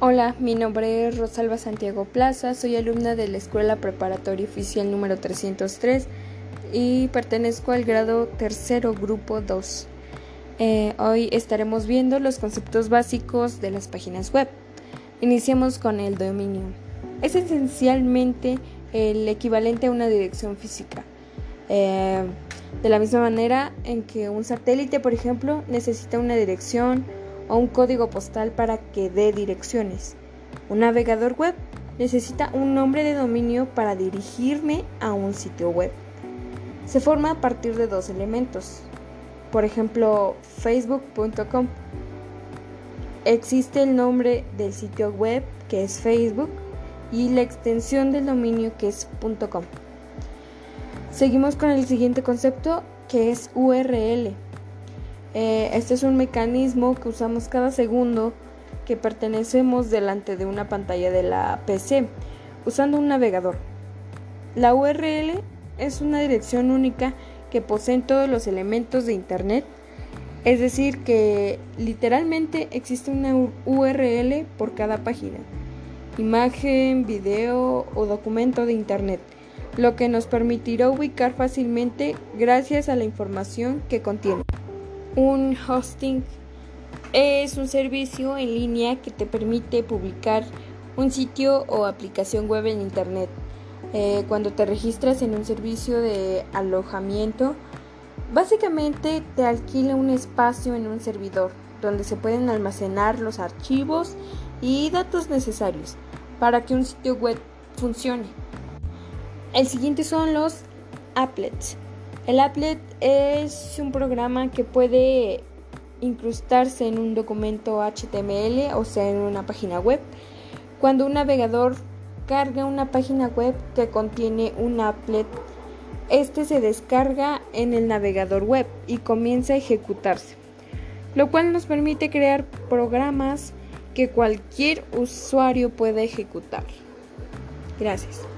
Hola, mi nombre es Rosalba Santiago Plaza, soy alumna de la Escuela Preparatoria Oficial número 303 y pertenezco al grado tercero grupo 2. Eh, hoy estaremos viendo los conceptos básicos de las páginas web. Iniciamos con el dominio. Es esencialmente el equivalente a una dirección física. Eh, de la misma manera en que un satélite, por ejemplo, necesita una dirección, o un código postal para que dé direcciones. Un navegador web necesita un nombre de dominio para dirigirme a un sitio web. Se forma a partir de dos elementos. Por ejemplo, facebook.com. Existe el nombre del sitio web que es Facebook y la extensión del dominio que es .com. Seguimos con el siguiente concepto que es URL. Eh, este es un mecanismo que usamos cada segundo que pertenecemos delante de una pantalla de la PC usando un navegador. La URL es una dirección única que poseen todos los elementos de Internet, es decir, que literalmente existe una URL por cada página, imagen, video o documento de Internet, lo que nos permitirá ubicar fácilmente gracias a la información que contiene. Un hosting es un servicio en línea que te permite publicar un sitio o aplicación web en Internet. Eh, cuando te registras en un servicio de alojamiento, básicamente te alquila un espacio en un servidor donde se pueden almacenar los archivos y datos necesarios para que un sitio web funcione. El siguiente son los applets. El applet es un programa que puede incrustarse en un documento HTML, o sea, en una página web. Cuando un navegador carga una página web que contiene un applet, este se descarga en el navegador web y comienza a ejecutarse, lo cual nos permite crear programas que cualquier usuario pueda ejecutar. Gracias.